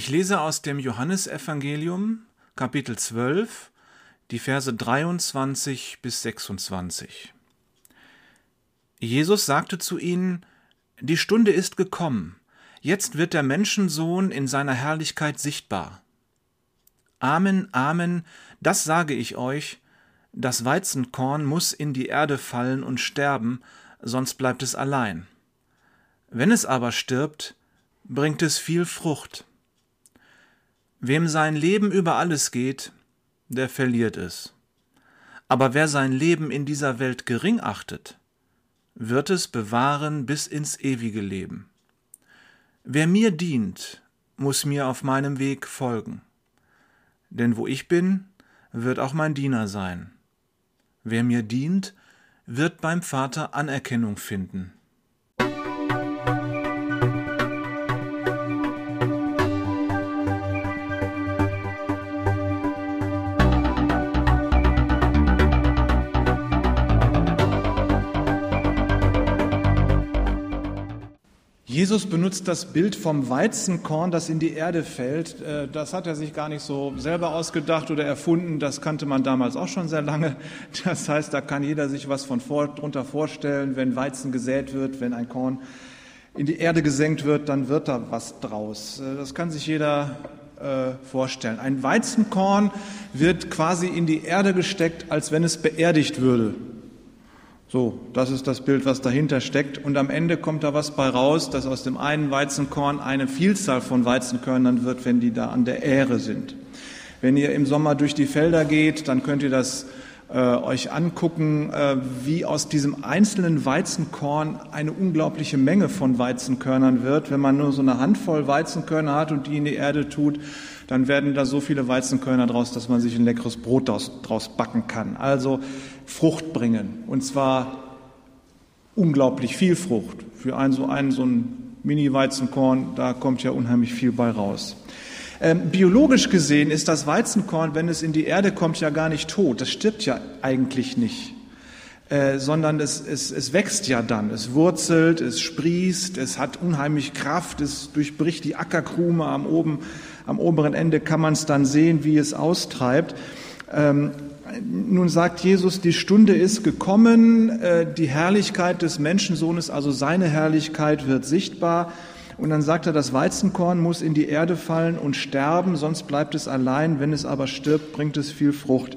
Ich lese aus dem Johannesevangelium, Kapitel 12, die Verse 23 bis 26. Jesus sagte zu ihnen, Die Stunde ist gekommen, jetzt wird der Menschensohn in seiner Herrlichkeit sichtbar. Amen, Amen, das sage ich euch, das Weizenkorn muss in die Erde fallen und sterben, sonst bleibt es allein. Wenn es aber stirbt, bringt es viel Frucht. Wem sein Leben über alles geht, der verliert es. Aber wer sein Leben in dieser Welt gering achtet, wird es bewahren bis ins ewige Leben. Wer mir dient, muss mir auf meinem Weg folgen. Denn wo ich bin, wird auch mein Diener sein. Wer mir dient, wird beim Vater Anerkennung finden. Jesus benutzt das Bild vom Weizenkorn, das in die Erde fällt. Äh, das hat er sich gar nicht so selber ausgedacht oder erfunden. Das kannte man damals auch schon sehr lange. Das heißt, da kann jeder sich was von vor, drunter vorstellen. Wenn Weizen gesät wird, wenn ein Korn in die Erde gesenkt wird, dann wird da was draus. Äh, das kann sich jeder äh, vorstellen. Ein Weizenkorn wird quasi in die Erde gesteckt, als wenn es beerdigt würde. So, das ist das Bild, was dahinter steckt. Und am Ende kommt da was bei raus, dass aus dem einen Weizenkorn eine Vielzahl von Weizenkörnern wird, wenn die da an der Ähre sind. Wenn ihr im Sommer durch die Felder geht, dann könnt ihr das äh, euch angucken, äh, wie aus diesem einzelnen Weizenkorn eine unglaubliche Menge von Weizenkörnern wird. Wenn man nur so eine Handvoll Weizenkörner hat und die in die Erde tut, dann werden da so viele Weizenkörner draus, dass man sich ein leckeres Brot draus, draus backen kann. Also Frucht bringen. Und zwar unglaublich viel Frucht. Für ein so, ein, so ein Mini-Weizenkorn, da kommt ja unheimlich viel bei raus. Ähm, biologisch gesehen ist das Weizenkorn, wenn es in die Erde kommt, ja gar nicht tot. Das stirbt ja eigentlich nicht. Äh, sondern es, es, es wächst ja dann. Es wurzelt, es sprießt, es hat unheimlich Kraft, es durchbricht die Ackerkrume am, oben, am oberen Ende, kann man es dann sehen, wie es austreibt. Ähm, nun sagt Jesus, die Stunde ist gekommen, äh, die Herrlichkeit des Menschensohnes, also seine Herrlichkeit wird sichtbar. Und dann sagt er, das Weizenkorn muss in die Erde fallen und sterben, sonst bleibt es allein. Wenn es aber stirbt, bringt es viel Frucht.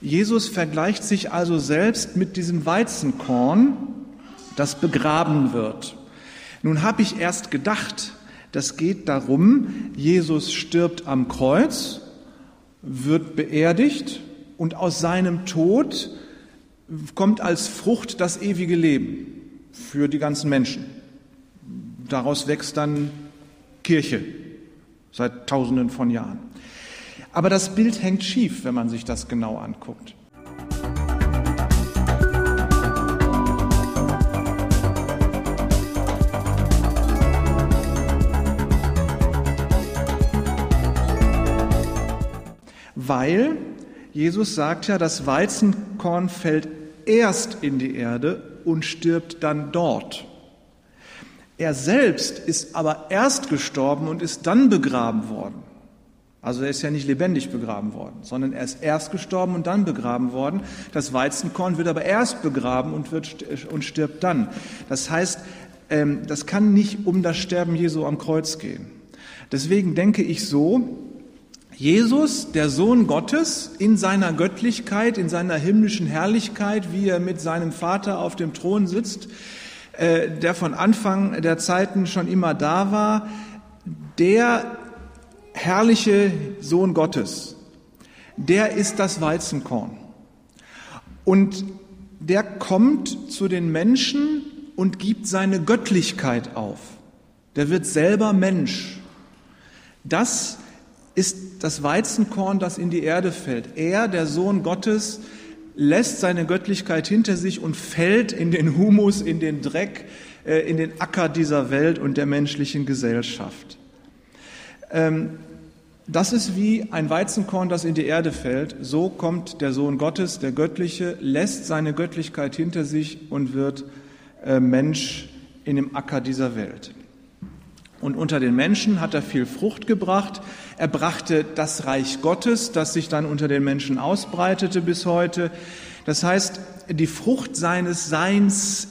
Jesus vergleicht sich also selbst mit diesem Weizenkorn, das begraben wird. Nun habe ich erst gedacht, das geht darum, Jesus stirbt am Kreuz, wird beerdigt, und aus seinem Tod kommt als Frucht das ewige Leben für die ganzen Menschen. Daraus wächst dann Kirche seit Tausenden von Jahren. Aber das Bild hängt schief, wenn man sich das genau anguckt. Weil Jesus sagt ja, das Weizenkorn fällt erst in die Erde und stirbt dann dort. Er selbst ist aber erst gestorben und ist dann begraben worden. Also er ist ja nicht lebendig begraben worden, sondern er ist erst gestorben und dann begraben worden. Das Weizenkorn wird aber erst begraben und, wird, und stirbt dann. Das heißt, ähm, das kann nicht um das Sterben Jesu am Kreuz gehen. Deswegen denke ich so, Jesus, der Sohn Gottes, in seiner Göttlichkeit, in seiner himmlischen Herrlichkeit, wie er mit seinem Vater auf dem Thron sitzt, äh, der von Anfang der Zeiten schon immer da war, der herrliche Sohn Gottes, der ist das Weizenkorn. Und der kommt zu den Menschen und gibt seine Göttlichkeit auf. Der wird selber Mensch. Das ist das Weizenkorn, das in die Erde fällt. Er, der Sohn Gottes, lässt seine Göttlichkeit hinter sich und fällt in den Humus, in den Dreck, äh, in den Acker dieser Welt und der menschlichen Gesellschaft. Ähm, das ist wie ein Weizenkorn, das in die Erde fällt. So kommt der Sohn Gottes, der Göttliche, lässt seine Göttlichkeit hinter sich und wird äh, Mensch in dem Acker dieser Welt. Und unter den Menschen hat er viel Frucht gebracht. Er brachte das Reich Gottes, das sich dann unter den Menschen ausbreitete bis heute. Das heißt, die Frucht seines Seins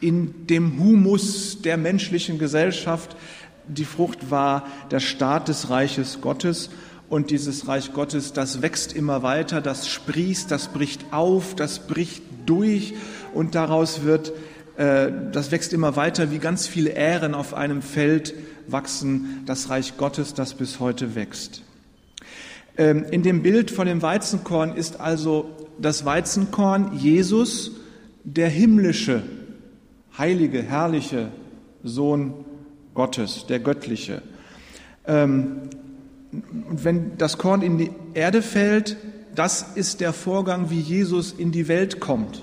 in dem Humus der menschlichen Gesellschaft, die Frucht war der Staat des Reiches Gottes. Und dieses Reich Gottes, das wächst immer weiter, das sprießt, das bricht auf, das bricht durch und daraus wird das wächst immer weiter, wie ganz viele Ähren auf einem Feld wachsen, das Reich Gottes, das bis heute wächst. Ähm, in dem Bild von dem Weizenkorn ist also das Weizenkorn Jesus, der himmlische, heilige, herrliche Sohn Gottes, der göttliche. Ähm, und wenn das Korn in die Erde fällt, das ist der Vorgang, wie Jesus in die Welt kommt.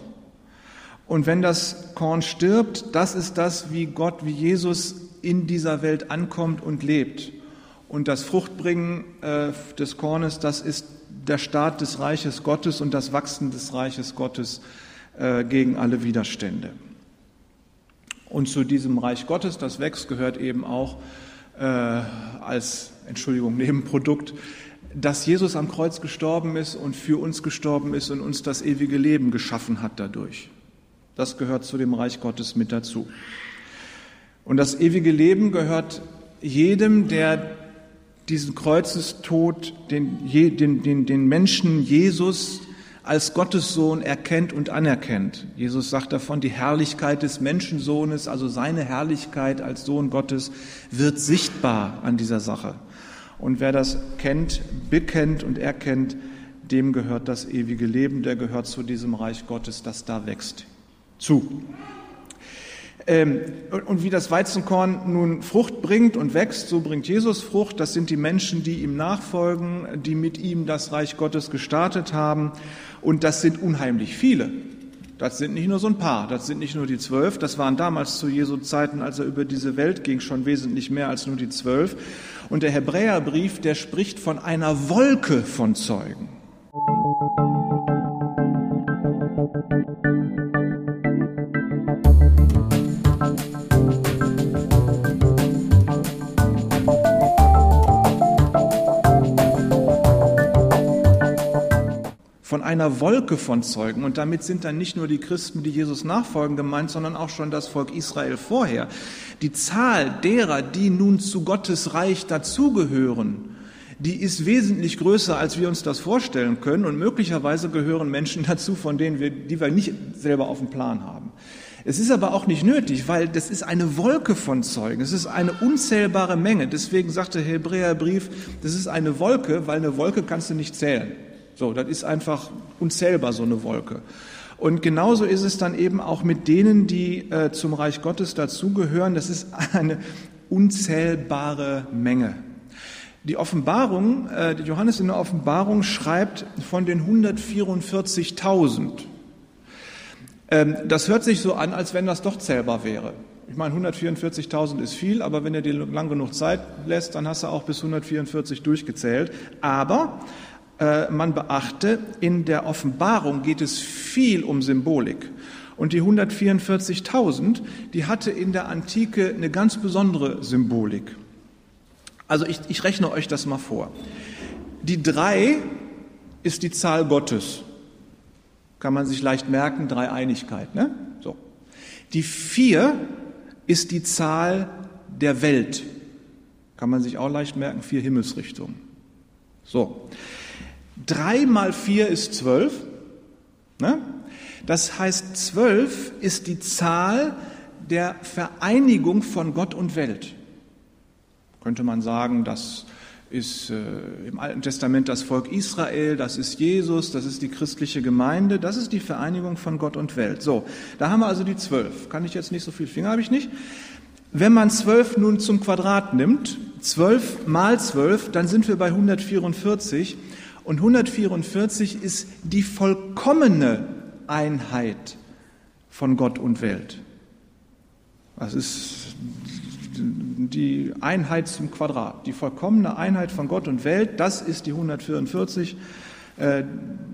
Und wenn das Korn stirbt, das ist das, wie Gott, wie Jesus in dieser Welt ankommt und lebt. Und das Fruchtbringen äh, des Kornes, das ist der Start des Reiches Gottes und das Wachsen des Reiches Gottes äh, gegen alle Widerstände. Und zu diesem Reich Gottes, das wächst, gehört eben auch äh, als, Entschuldigung, Nebenprodukt, dass Jesus am Kreuz gestorben ist und für uns gestorben ist und uns das ewige Leben geschaffen hat dadurch. Das gehört zu dem Reich Gottes mit dazu. Und das ewige Leben gehört jedem, der diesen Kreuzestod, den, den, den, den Menschen Jesus als Gottes Sohn erkennt und anerkennt. Jesus sagt davon, die Herrlichkeit des Menschensohnes, also seine Herrlichkeit als Sohn Gottes, wird sichtbar an dieser Sache. Und wer das kennt, bekennt und erkennt, dem gehört das ewige Leben, der gehört zu diesem Reich Gottes, das da wächst zu. Ähm, und wie das Weizenkorn nun Frucht bringt und wächst, so bringt Jesus Frucht. Das sind die Menschen, die ihm nachfolgen, die mit ihm das Reich Gottes gestartet haben. Und das sind unheimlich viele. Das sind nicht nur so ein paar, das sind nicht nur die zwölf. Das waren damals zu Jesu Zeiten, als er über diese Welt ging, schon wesentlich mehr als nur die zwölf. Und der Hebräerbrief, der spricht von einer Wolke von Zeugen. Von einer Wolke von Zeugen. Und damit sind dann nicht nur die Christen, die Jesus nachfolgen, gemeint, sondern auch schon das Volk Israel vorher. Die Zahl derer, die nun zu Gottes Reich dazugehören, die ist wesentlich größer, als wir uns das vorstellen können. Und möglicherweise gehören Menschen dazu, von denen wir, die wir nicht selber auf dem Plan haben. Es ist aber auch nicht nötig, weil das ist eine Wolke von Zeugen. Es ist eine unzählbare Menge. Deswegen sagt der Hebräerbrief, das ist eine Wolke, weil eine Wolke kannst du nicht zählen. So, das ist einfach unzählbar, so eine Wolke. Und genauso ist es dann eben auch mit denen, die äh, zum Reich Gottes dazugehören. Das ist eine unzählbare Menge. Die Offenbarung, äh, die Johannes in der Offenbarung schreibt von den 144.000. Ähm, das hört sich so an, als wenn das doch zählbar wäre. Ich meine, 144.000 ist viel, aber wenn er dir lang genug Zeit lässt, dann hast du auch bis 144 durchgezählt. Aber man beachte, in der Offenbarung geht es viel um Symbolik. Und die 144.000, die hatte in der Antike eine ganz besondere Symbolik. Also ich, ich rechne euch das mal vor. Die drei ist die Zahl Gottes. Kann man sich leicht merken, Dreieinigkeit. Ne? So. Die vier ist die Zahl der Welt. Kann man sich auch leicht merken, vier Himmelsrichtungen. So. Drei mal vier ist zwölf. Ne? Das heißt, zwölf ist die Zahl der Vereinigung von Gott und Welt. Könnte man sagen, das ist äh, im Alten Testament das Volk Israel, das ist Jesus, das ist die christliche Gemeinde, das ist die Vereinigung von Gott und Welt. So, da haben wir also die zwölf. Kann ich jetzt nicht so viel Finger, habe ich nicht. Wenn man zwölf nun zum Quadrat nimmt, zwölf mal zwölf, dann sind wir bei 144. Und 144 ist die vollkommene Einheit von Gott und Welt. Das ist die Einheit zum Quadrat. Die vollkommene Einheit von Gott und Welt, das ist die 144. Äh,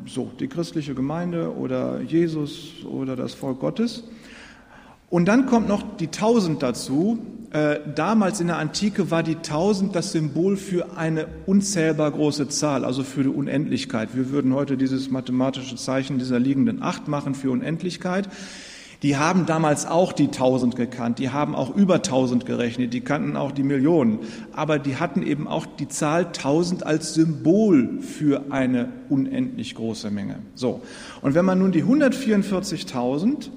so, die christliche Gemeinde oder Jesus oder das Volk Gottes. Und dann kommt noch die 1000 dazu. Äh, damals in der Antike war die 1000 das Symbol für eine unzählbar große Zahl, also für die Unendlichkeit. Wir würden heute dieses mathematische Zeichen dieser liegenden Acht machen für Unendlichkeit. Die haben damals auch die 1000 gekannt, die haben auch über 1000 gerechnet, die kannten auch die Millionen, aber die hatten eben auch die Zahl 1000 als Symbol für eine unendlich große Menge. So. Und wenn man nun die 144.000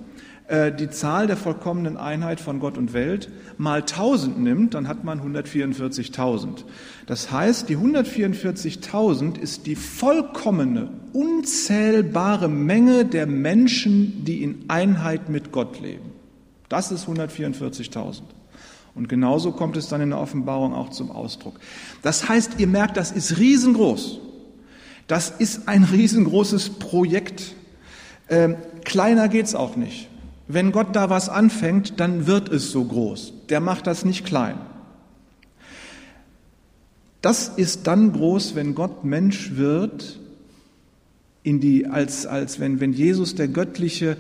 äh, die Zahl der vollkommenen Einheit von Gott und Welt mal 1000 nimmt, dann hat man 144.000. Das heißt, die 144.000 ist die vollkommene, unzählbare Menge der Menschen, die in Einheit mit Gott leben. Das ist 144.000. Und genauso kommt es dann in der Offenbarung auch zum Ausdruck. Das heißt, ihr merkt, das ist riesengroß. Das ist ein riesengroßes Projekt. Ähm, kleiner geht's auch nicht. Wenn Gott da was anfängt, dann wird es so groß. Der macht das nicht klein. Das ist dann groß, wenn Gott Mensch wird, in die, als, als wenn, wenn Jesus der Göttliche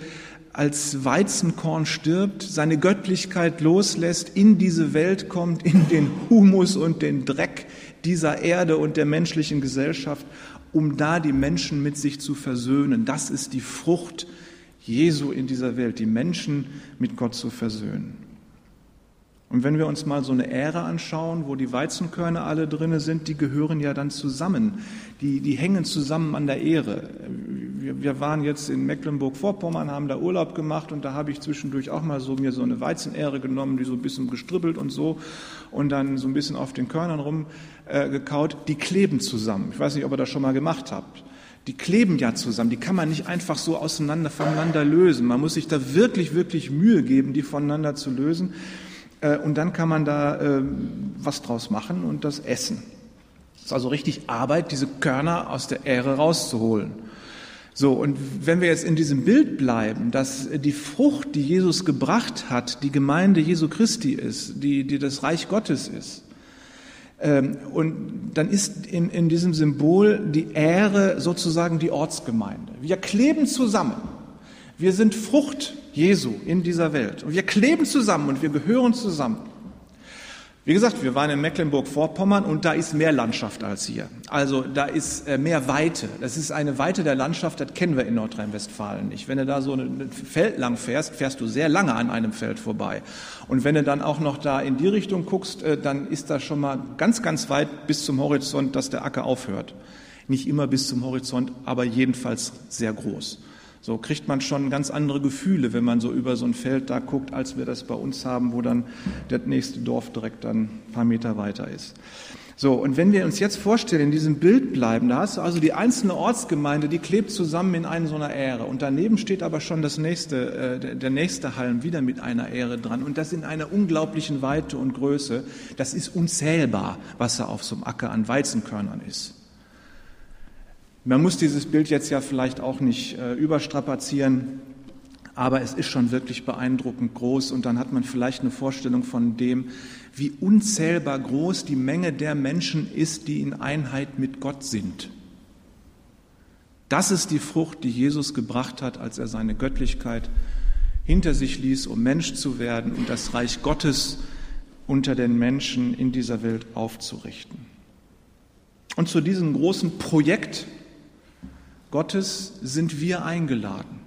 als Weizenkorn stirbt, seine Göttlichkeit loslässt, in diese Welt kommt, in den Humus und den Dreck dieser Erde und der menschlichen Gesellschaft, um da die Menschen mit sich zu versöhnen. Das ist die Frucht Jesu in dieser Welt, die Menschen mit Gott zu versöhnen. Und wenn wir uns mal so eine Ähre anschauen, wo die Weizenkörner alle drinne sind, die gehören ja dann zusammen. Die, die hängen zusammen an der Ähre. Wir, wir waren jetzt in Mecklenburg-Vorpommern, haben da Urlaub gemacht und da habe ich zwischendurch auch mal so mir so eine Weizenähre genommen, die so ein bisschen gestribbelt und so und dann so ein bisschen auf den Körnern rumgekaut. Äh, die kleben zusammen. Ich weiß nicht, ob ihr das schon mal gemacht habt. Die kleben ja zusammen, die kann man nicht einfach so auseinander voneinander lösen. Man muss sich da wirklich, wirklich Mühe geben, die voneinander zu lösen. Äh, und dann kann man da ähm, was draus machen und das essen. Es ist also richtig Arbeit, diese Körner aus der Ähre rauszuholen. So, und wenn wir jetzt in diesem Bild bleiben, dass die Frucht, die Jesus gebracht hat, die Gemeinde Jesu Christi ist, die, die das Reich Gottes ist, und dann ist in, in diesem Symbol die Ehre sozusagen die Ortsgemeinde. Wir kleben zusammen. Wir sind Frucht Jesu in dieser Welt. Und wir kleben zusammen und wir gehören zusammen. Wie gesagt, wir waren in Mecklenburg-Vorpommern und da ist mehr Landschaft als hier. Also da ist äh, mehr Weite. Das ist eine Weite der Landschaft, das kennen wir in Nordrhein-Westfalen nicht. Wenn du da so ein Feld lang fährst, fährst du sehr lange an einem Feld vorbei. Und wenn du dann auch noch da in die Richtung guckst, äh, dann ist da schon mal ganz, ganz weit bis zum Horizont, dass der Acker aufhört. Nicht immer bis zum Horizont, aber jedenfalls sehr groß. So kriegt man schon ganz andere Gefühle, wenn man so über so ein Feld da guckt, als wir das bei uns haben, wo dann das nächste Dorf direkt dann ein paar Meter weiter ist. So, und wenn wir uns jetzt vorstellen, in diesem Bild bleiben, da hast du also die einzelne Ortsgemeinde, die klebt zusammen in einer so einer Ähre. Und daneben steht aber schon das nächste, äh, der nächste Halm wieder mit einer Ähre dran. Und das in einer unglaublichen Weite und Größe. Das ist unzählbar, was da auf so einem Acker an Weizenkörnern ist. Man muss dieses Bild jetzt ja vielleicht auch nicht äh, überstrapazieren, aber es ist schon wirklich beeindruckend groß und dann hat man vielleicht eine Vorstellung von dem, wie unzählbar groß die Menge der Menschen ist, die in Einheit mit Gott sind. Das ist die Frucht, die Jesus gebracht hat, als er seine Göttlichkeit hinter sich ließ, um Mensch zu werden und das Reich Gottes unter den Menschen in dieser Welt aufzurichten. Und zu diesem großen Projekt Gottes sind wir eingeladen.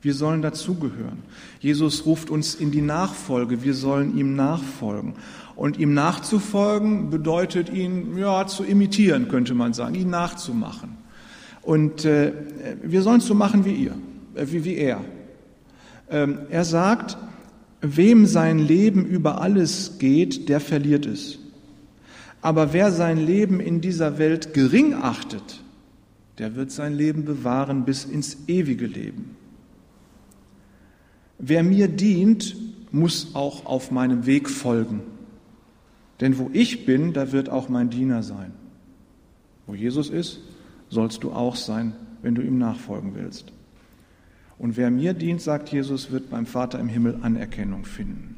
Wir sollen dazugehören. Jesus ruft uns in die Nachfolge. Wir sollen ihm nachfolgen. Und ihm nachzufolgen bedeutet ihn ja zu imitieren, könnte man sagen, ihn nachzumachen. Und äh, wir sollen es so machen wie ihr, äh, wie, wie er. Ähm, er sagt, wem sein Leben über alles geht, der verliert es. Aber wer sein Leben in dieser Welt gering achtet, der wird sein Leben bewahren bis ins ewige Leben. Wer mir dient, muss auch auf meinem Weg folgen. Denn wo ich bin, da wird auch mein Diener sein. Wo Jesus ist, sollst du auch sein, wenn du ihm nachfolgen willst. Und wer mir dient, sagt Jesus, wird beim Vater im Himmel Anerkennung finden.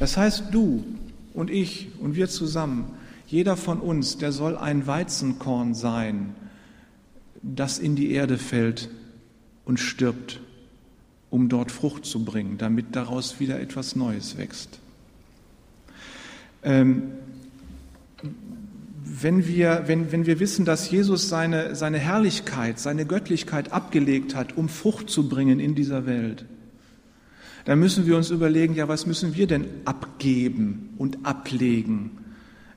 Das heißt, du und ich und wir zusammen, Jeder von uns, der soll ein Weizenkorn sein, das in die Erde fällt und stirbt, um dort Frucht zu bringen, damit daraus wieder etwas Neues wächst. Ähm, wenn wir, wenn, wenn wir wissen, dass Jesus seine, seine Herrlichkeit, seine Göttlichkeit abgelegt hat, um Frucht zu bringen in dieser Welt, dann müssen wir uns überlegen, ja, was müssen wir denn abgeben und ablegen,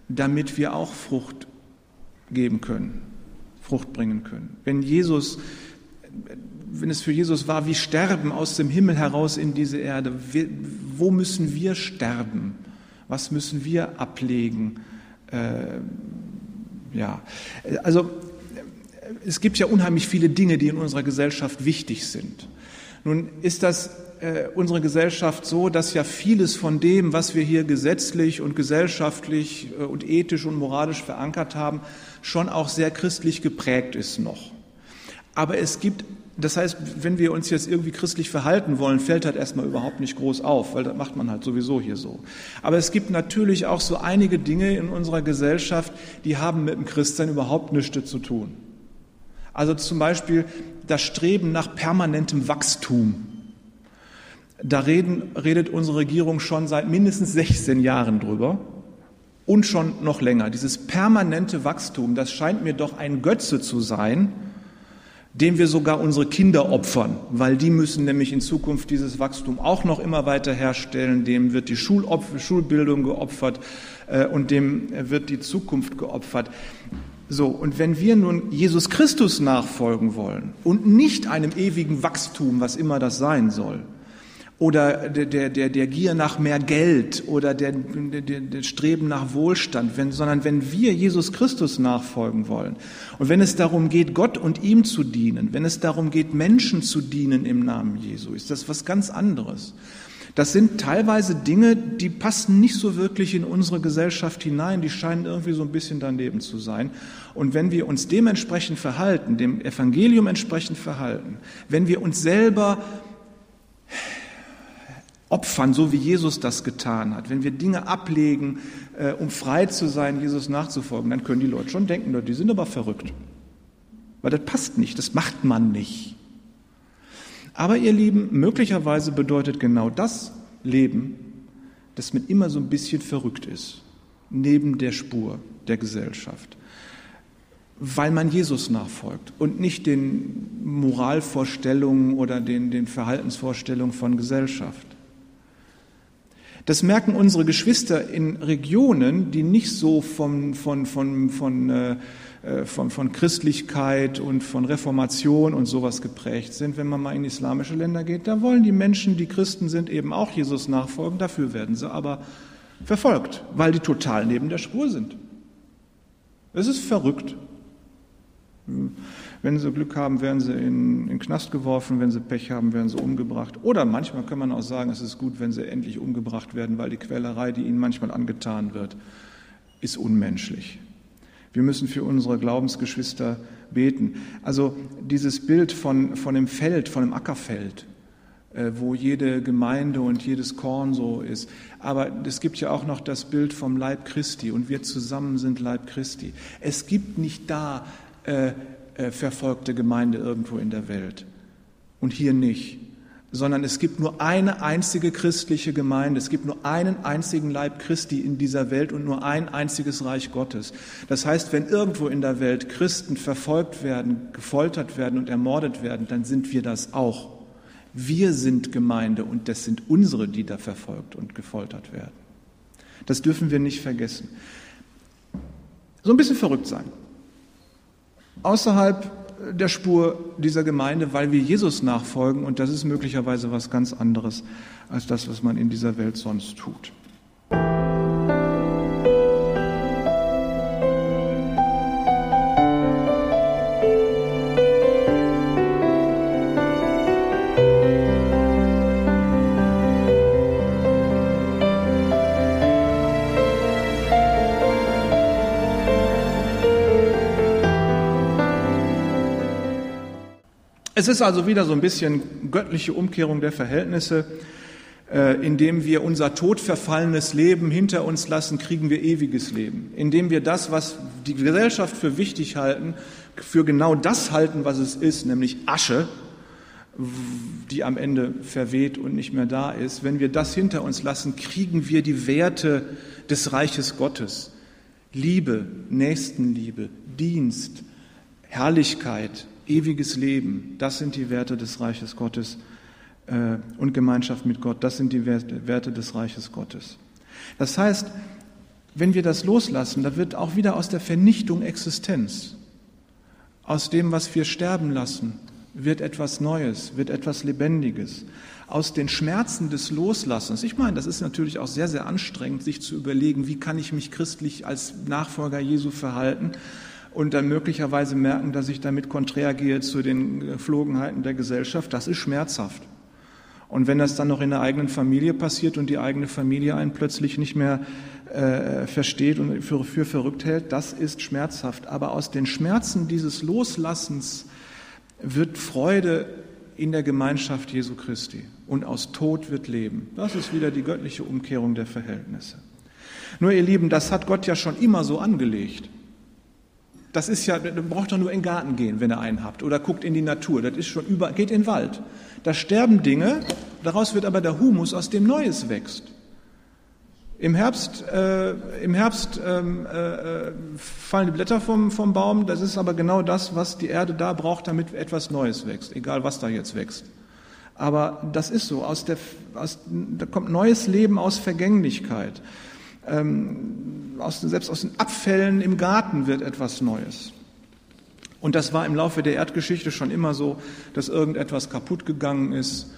damit wir auch Frucht geben können, Frucht bringen können. Wenn Jesus, wenn es für Jesus war, wie Sterben aus dem Himmel heraus in diese Erde, wo müssen wir sterben? Was müssen wir ablegen? Äh, ja, also es gibt ja unheimlich viele Dinge, die in unserer Gesellschaft wichtig sind. Nun ist das äh, unsere Gesellschaft so, dass ja vieles von dem, was wir hier gesetzlich und gesellschaftlich äh, und ethisch und moralisch verankert haben, schon auch sehr christlich geprägt ist noch. Aber es gibt das heißt, wenn wir uns jetzt irgendwie christlich verhalten wollen, fällt halt erstmal überhaupt nicht groß auf, weil das macht man halt sowieso hier so. Aber es gibt natürlich auch so einige Dinge in unserer Gesellschaft, die haben mit dem Christsein überhaupt nichts zu tun. Also zum Beispiel das Streben nach permanentem Wachstum. Da reden, redet unsere Regierung schon seit mindestens 16 Jahren drüber und schon noch länger. Dieses permanente Wachstum, das scheint mir doch ein Götze zu sein, dem wir sogar unsere Kinder opfern, weil die müssen nämlich in Zukunft dieses Wachstum auch noch immer weiter herstellen. Dem wird die Schulopfer, Schulbildung geopfert äh, und dem wird die Zukunft geopfert. So, und wenn wir nun Jesus Christus nachfolgen wollen und nicht einem ewigen Wachstum, was immer das sein soll, oder der, der, der, der Gier nach mehr Geld oder der, der, der Streben nach Wohlstand, wenn, sondern wenn wir Jesus Christus nachfolgen wollen und wenn es darum geht, Gott und ihm zu dienen, wenn es darum geht, Menschen zu dienen im Namen Jesu, ist das was ganz anderes. Das sind teilweise Dinge, die passen nicht so wirklich in unsere Gesellschaft hinein, die scheinen irgendwie so ein bisschen daneben zu sein. Und wenn wir uns dementsprechend verhalten, dem Evangelium entsprechend verhalten, wenn wir uns selber opfern, so wie Jesus das getan hat, wenn wir Dinge ablegen, äh, um frei zu sein, Jesus nachzufolgen, dann können die Leute schon denken, die sind aber verrückt. Weil das passt nicht, das macht man nicht. Aber ihr Lieben, möglicherweise bedeutet genau das Leben, dass man immer so ein bisschen verrückt ist, neben der Spur der Gesellschaft, weil man Jesus nachfolgt und nicht den Moralvorstellungen oder den, den Verhaltensvorstellungen von Gesellschaft. Das merken unsere Geschwister in Regionen, die nicht so von, von, von, von, äh, äh, von, von Christlichkeit und von Reformation und sowas geprägt sind. Wenn man mal in islamische Länder geht, da wollen die Menschen, die Christen sind, eben auch Jesus nachfolgen. Dafür werden sie aber verfolgt, weil die total neben der Spur sind. Es ist verrückt. Wenn sie Glück haben, werden sie in, in den Knast geworfen, wenn sie Pech haben, werden sie umgebracht. Oder manchmal kann man auch sagen, es ist gut, wenn sie endlich umgebracht werden, weil die Quälerei, die ihnen manchmal angetan wird, ist unmenschlich. Wir müssen für unsere Glaubensgeschwister beten. Also dieses Bild von, von dem Feld, von dem Ackerfeld, äh, wo jede Gemeinde und jedes Korn so ist. Aber es gibt ja auch noch das Bild vom Leib Christi und wir zusammen sind Leib Christi. Es gibt nicht da äh, äh, verfolgte Gemeinde irgendwo in der Welt. Und hier nicht. Sondern es gibt nur eine einzige christliche Gemeinde. Es gibt nur einen einzigen Leib Christi in dieser Welt und nur ein einziges Reich Gottes. Das heißt, wenn irgendwo in der Welt Christen verfolgt werden, gefoltert werden und ermordet werden, dann sind wir das auch. Wir sind Gemeinde und das sind unsere, die da verfolgt und gefoltert werden. Das dürfen wir nicht vergessen. So ein bisschen verrückt sein außerhalb der Spur dieser Gemeinde, weil wir Jesus nachfolgen und das ist möglicherweise was ganz anderes als das, was man in dieser Welt sonst tut. Es ist also wieder so ein bisschen göttliche Umkehrung der Verhältnisse. Äh, indem wir unser todverfallenes Leben hinter uns lassen, kriegen wir ewiges Leben. Indem wir das, was die Gesellschaft für wichtig halten, für genau das halten, was es ist, nämlich Asche, die am Ende verweht und nicht mehr da ist. Wenn wir das hinter uns lassen, kriegen wir die Werte des Reiches Gottes. Liebe, Nächstenliebe, Dienst, Herrlichkeit, ewiges Leben, das sind die Werte des Reiches Gottes äh, und Gemeinschaft mit Gott, das sind die Werte des Reiches Gottes. Das heißt, wenn wir das loslassen, da wird auch wieder aus der Vernichtung Existenz, aus dem, was wir sterben lassen, wird etwas Neues, wird etwas Lebendiges. Aus den Schmerzen des Loslassens, ich meine, das ist natürlich auch sehr, sehr anstrengend, sich zu überlegen, wie kann ich mich christlich als Nachfolger Jesu verhalten und dann möglicherweise merken, dass ich damit konträr gehe zu den Geflogenheiten der Gesellschaft, das ist schmerzhaft. Und wenn das dann noch in der eigenen Familie passiert und die eigene Familie einen plötzlich nicht mehr äh, versteht und für, für verrückt hält, das ist schmerzhaft. Aber aus den Schmerzen dieses Loslassens wird Freude in der Gemeinschaft Jesu Christi und aus Tod wird Leben. Das ist wieder die göttliche Umkehrung der Verhältnisse. Nur ihr Lieben, das hat Gott ja schon immer so angelegt. Das ist ja, du braucht doch nur in den Garten gehen, wenn ihr einen habt, oder guckt in die Natur. Das ist schon über, geht in den Wald. Da sterben Dinge, daraus wird aber der Humus, aus dem Neues wächst. Im Herbst, äh, im Herbst ähm, äh, fallen die Blätter vom, vom Baum. Das ist aber genau das, was die Erde da braucht, damit etwas Neues wächst, egal was da jetzt wächst. Aber das ist so. Aus der, aus, da kommt neues Leben aus Vergänglichkeit. Ähm, aus, selbst aus den Abfällen im Garten wird etwas Neues. Und das war im Laufe der Erdgeschichte schon immer so, dass irgendetwas kaputt gegangen ist,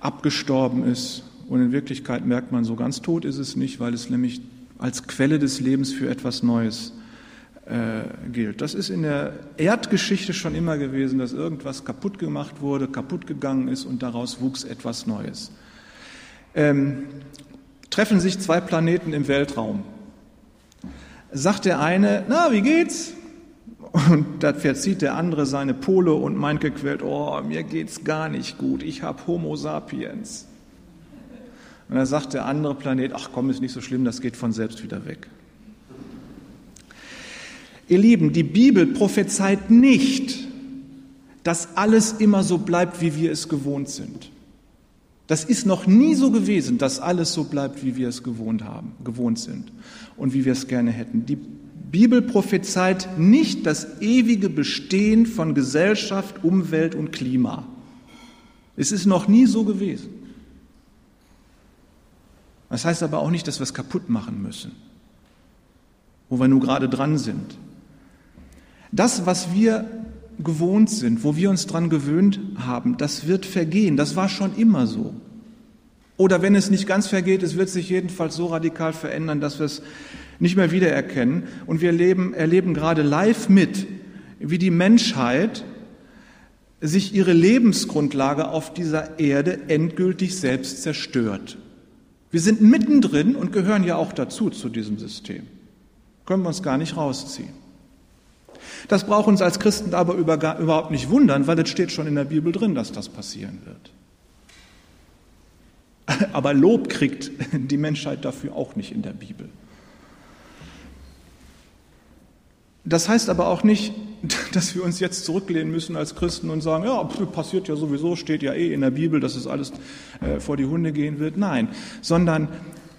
abgestorben ist, und in Wirklichkeit merkt man, so ganz tot ist es nicht, weil es nämlich als Quelle des Lebens für etwas Neues äh, gilt. Das ist in der Erdgeschichte schon immer gewesen, dass irgendwas kaputt gemacht wurde, kaputt gegangen ist und daraus wuchs etwas Neues. Ähm, treffen sich zwei Planeten im Weltraum. Sagt der eine, na, wie geht's? Und da verzieht der andere seine Pole und meint gequält, oh, mir geht's gar nicht gut, ich habe Homo sapiens. Und dann sagt der andere Planet, ach komm, ist nicht so schlimm, das geht von selbst wieder weg. Ihr Lieben, die Bibel prophezeit nicht, dass alles immer so bleibt, wie wir es gewohnt sind. Das ist noch nie so gewesen, dass alles so bleibt, wie wir es gewohnt haben, gewohnt sind und wie wir es gerne hätten. Die Bibel prophezeit nicht das ewige Bestehen von Gesellschaft, Umwelt und Klima. Es ist noch nie so gewesen. Das heißt aber auch nicht, dass wir es kaputt machen müssen, wo wir nur gerade dran sind. Das, was wir gewohnt sind, wo wir uns dran gewöhnt haben, das wird vergehen. Das war schon immer so. Oder wenn es nicht ganz vergeht, es wird sich jedenfalls so radikal verändern, dass wir es nicht mehr wiedererkennen. Und wir leben, erleben gerade live mit, wie die Menschheit sich ihre Lebensgrundlage auf dieser Erde endgültig selbst zerstört. Wir sind mittendrin und gehören ja auch dazu zu diesem System. Können wir uns gar nicht rausziehen. Das braucht uns als Christen aber überhaupt nicht wundern, weil es steht schon in der Bibel drin, dass das passieren wird. Aber Lob kriegt die Menschheit dafür auch nicht in der Bibel. Das heißt aber auch nicht, dass wir uns jetzt zurücklehnen müssen als Christen und sagen, ja, passiert ja sowieso, steht ja eh in der Bibel, dass es alles äh, vor die Hunde gehen wird. Nein, sondern,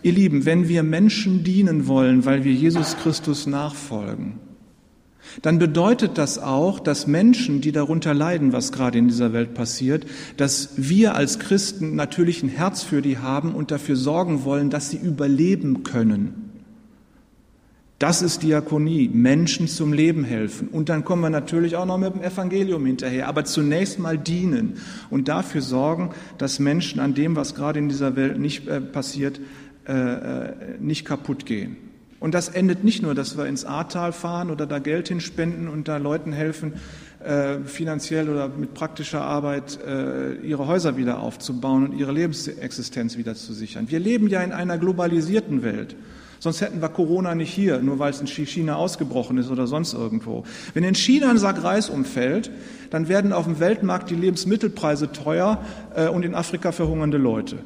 ihr Lieben, wenn wir Menschen dienen wollen, weil wir Jesus Christus nachfolgen, dann bedeutet das auch, dass Menschen, die darunter leiden, was gerade in dieser Welt passiert, dass wir als Christen natürlich ein Herz für die haben und dafür sorgen wollen, dass sie überleben können. Das ist Diakonie, Menschen zum Leben helfen. Und dann kommen wir natürlich auch noch mit dem Evangelium hinterher. Aber zunächst mal dienen und dafür sorgen, dass Menschen an dem, was gerade in dieser Welt nicht äh, passiert, äh, äh, nicht kaputt gehen. Und das endet nicht nur, dass wir ins Ahrtal fahren oder da Geld hinspenden und da Leuten helfen, äh, finanziell oder mit praktischer Arbeit äh, ihre Häuser wieder aufzubauen und ihre Lebensexistenz wieder zu sichern. Wir leben ja in einer globalisierten Welt. Sonst hätten wir Corona nicht hier, nur weil es in China ausgebrochen ist oder sonst irgendwo. Wenn in China ein Sack Reis umfällt, dann werden auf dem Weltmarkt die Lebensmittelpreise teuer äh, und in Afrika verhungernde Leute.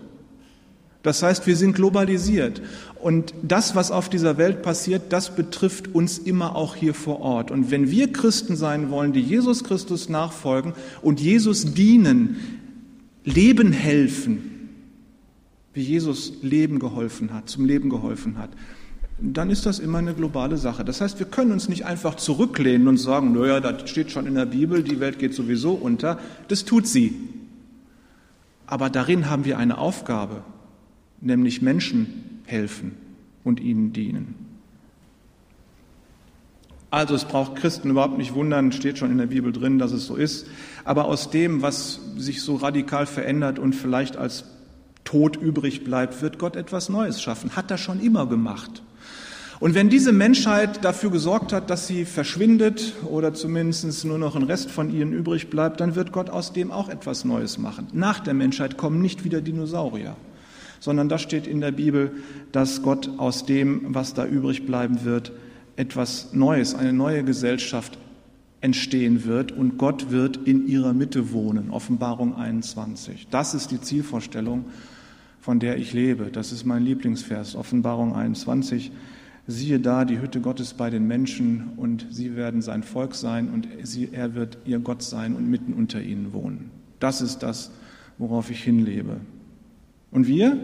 Das heißt, wir sind globalisiert. Und das, was auf dieser Welt passiert, das betrifft uns immer auch hier vor Ort. Und wenn wir Christen sein wollen, die Jesus Christus nachfolgen und Jesus dienen, Leben helfen, wie Jesus Leben geholfen hat, zum Leben geholfen hat, dann ist das immer eine globale Sache. Das heißt, wir können uns nicht einfach zurücklehnen und sagen, naja, das steht schon in der Bibel, die Welt geht sowieso unter. Das tut sie. Aber darin haben wir eine Aufgabe, nämlich Menschen helfen und ihnen dienen. Also es braucht Christen überhaupt nicht wundern, steht schon in der Bibel drin, dass es so ist. Aber aus dem, was sich so radikal verändert und vielleicht als Tod übrig bleibt, wird Gott etwas Neues schaffen. Hat er schon immer gemacht. Und wenn diese Menschheit dafür gesorgt hat, dass sie verschwindet oder zumindest nur noch ein Rest von ihnen übrig bleibt, dann wird Gott aus dem auch etwas Neues machen. Nach der Menschheit kommen nicht wieder Dinosaurier, sondern da steht in der Bibel, dass Gott aus dem, was da übrig bleiben wird, etwas Neues, eine neue Gesellschaft entstehen wird und Gott wird in ihrer Mitte wohnen. Offenbarung 21. Das ist die Zielvorstellung, von der ich lebe. Das ist mein Lieblingsvers, Offenbarung 21 siehe da die Hütte Gottes bei den Menschen und sie werden sein Volk sein und sie, er wird ihr Gott sein und mitten unter ihnen wohnen. Das ist das, worauf ich hinlebe. Und wir,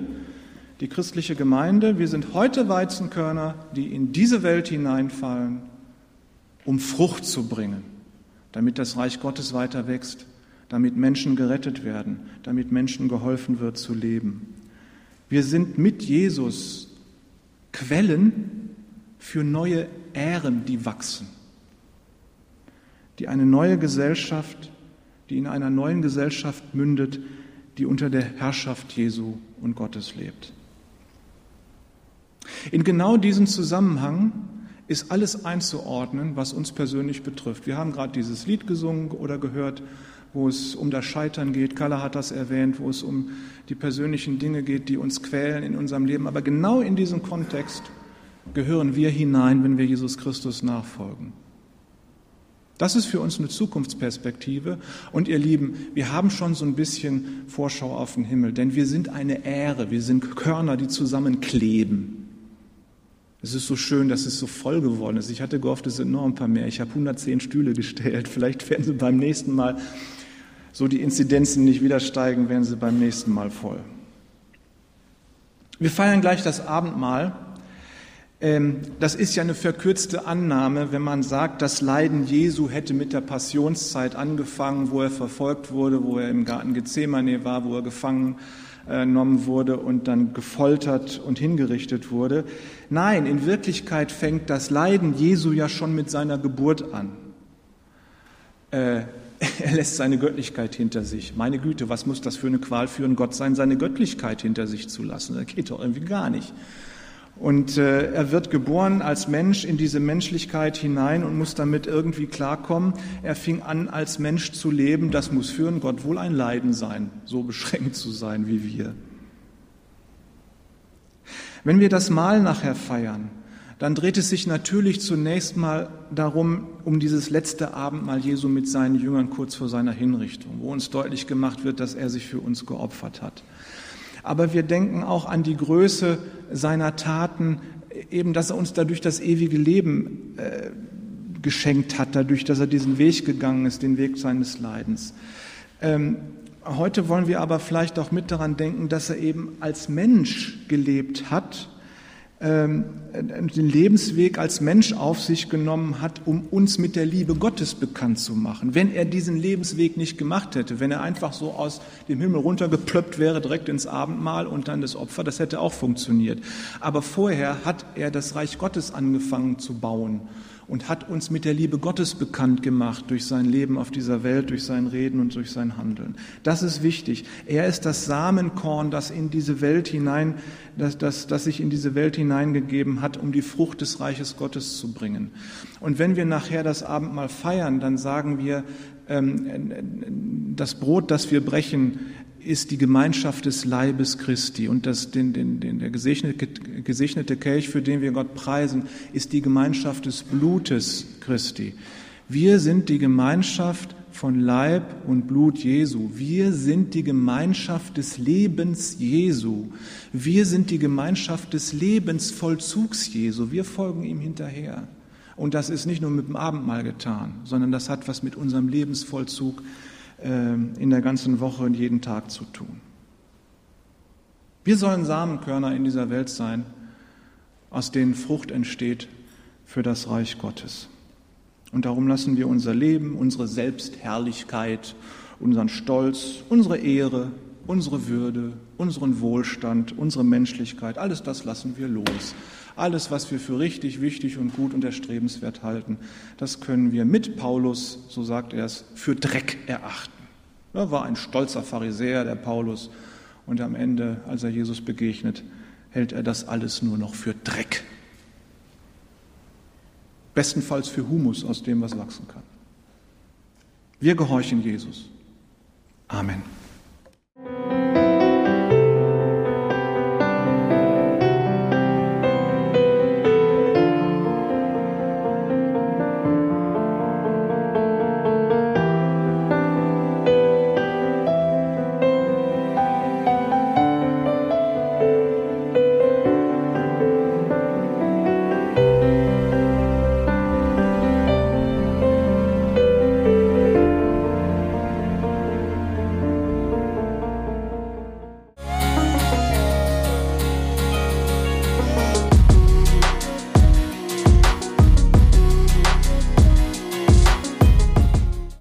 die christliche Gemeinde, wir sind heute Weizenkörner, die in diese Welt hineinfallen, um Frucht zu bringen, damit das Reich Gottes weiter wächst, damit Menschen gerettet werden, damit Menschen geholfen wird zu leben. Wir sind mit Jesus Quellen für neue Ähren, die wachsen, die eine neue Gesellschaft, die in einer neuen Gesellschaft mündet, die unter der Herrschaft Jesu und Gottes lebt. In genau diesem Zusammenhang ist alles einzuordnen, was uns persönlich betrifft. Wir haben gerade dieses Lied gesungen oder gehört, wo es um das Scheitern geht. Kalla hat das erwähnt, wo es um die persönlichen Dinge geht, die uns quälen in unserem Leben. Aber genau in diesem Kontext gehören wir hinein, wenn wir Jesus Christus nachfolgen. Das ist für uns eine Zukunftsperspektive. Und ihr Lieben, wir haben schon so ein bisschen Vorschau auf den Himmel, denn wir sind eine Ähre, wir sind Körner, die zusammenkleben. Es ist so schön, dass es so voll geworden ist. Ich hatte gehofft, es sind noch ein paar mehr. Ich habe 110 Stühle gestellt. Vielleicht werden sie beim nächsten Mal, so die Inzidenzen nicht wieder steigen, werden sie beim nächsten Mal voll. Wir feiern gleich das Abendmahl. Ähm, das ist ja eine verkürzte Annahme, wenn man sagt, das Leiden Jesu hätte mit der Passionszeit angefangen, wo er verfolgt wurde, wo er im Garten Gethsemane war, wo er gefangen äh, genommen wurde und dann gefoltert und hingerichtet wurde. Nein, in Wirklichkeit fängt das Leiden Jesu ja schon mit seiner Geburt an. Äh, er lässt seine Göttlichkeit hinter sich. Meine Güte, was muss das für eine Qual für einen Gott sein, seine Göttlichkeit hinter sich zu lassen? Das geht doch irgendwie gar nicht. Und äh, er wird geboren als Mensch in diese Menschlichkeit hinein und muss damit irgendwie klarkommen. Er fing an, als Mensch zu leben. Das muss für einen Gott wohl ein Leiden sein, so beschränkt zu sein wie wir. Wenn wir das Mahl nachher feiern, dann dreht es sich natürlich zunächst mal darum, um dieses letzte Abendmahl Jesu mit seinen Jüngern kurz vor seiner Hinrichtung, wo uns deutlich gemacht wird, dass er sich für uns geopfert hat aber wir denken auch an die Größe seiner Taten, eben, dass er uns dadurch das ewige Leben äh, geschenkt hat, dadurch, dass er diesen Weg gegangen ist, den Weg seines Leidens. Ähm, heute wollen wir aber vielleicht auch mit daran denken, dass er eben als Mensch gelebt hat den Lebensweg als Mensch auf sich genommen hat, um uns mit der Liebe Gottes bekannt zu machen. Wenn er diesen Lebensweg nicht gemacht hätte, wenn er einfach so aus dem Himmel runtergeplöppt wäre, direkt ins Abendmahl und dann das Opfer, das hätte auch funktioniert. Aber vorher hat er das Reich Gottes angefangen zu bauen und hat uns mit der Liebe Gottes bekannt gemacht durch sein Leben auf dieser Welt, durch sein Reden und durch sein Handeln. Das ist wichtig. Er ist das Samenkorn, das in diese Welt hinein, das, das, das sich in diese Welt hineingegeben hat, um die Frucht des Reiches Gottes zu bringen. Und wenn wir nachher das Abendmahl feiern, dann sagen wir, ähm, das Brot, das wir brechen, ist die Gemeinschaft des Leibes Christi und das, den, den, den, der gesegnete, gesegnete Kelch, für den wir Gott preisen, ist die Gemeinschaft des Blutes Christi. Wir sind die Gemeinschaft von Leib und Blut Jesu. Wir sind die Gemeinschaft des Lebens Jesu. Wir sind die Gemeinschaft des Lebensvollzugs Jesu. Wir folgen ihm hinterher. Und das ist nicht nur mit dem Abendmahl getan, sondern das hat was mit unserem Lebensvollzug äh, in der ganzen Woche und jeden Tag zu tun. Wir sollen Samenkörner in dieser Welt sein, aus denen Frucht entsteht für das Reich Gottes. Und darum lassen wir unser Leben, unsere Selbstherrlichkeit, unseren Stolz, unsere Ehre, unsere Würde, unseren Wohlstand, unsere Menschlichkeit, alles das lassen wir los. Alles, was wir für richtig, wichtig und gut und erstrebenswert halten, das können wir mit Paulus, so sagt er es, für Dreck erachten. Er war ein stolzer Pharisäer, der Paulus, und am Ende, als er Jesus begegnet, hält er das alles nur noch für Dreck. Bestenfalls für Humus, aus dem was wachsen kann. Wir gehorchen Jesus. Amen.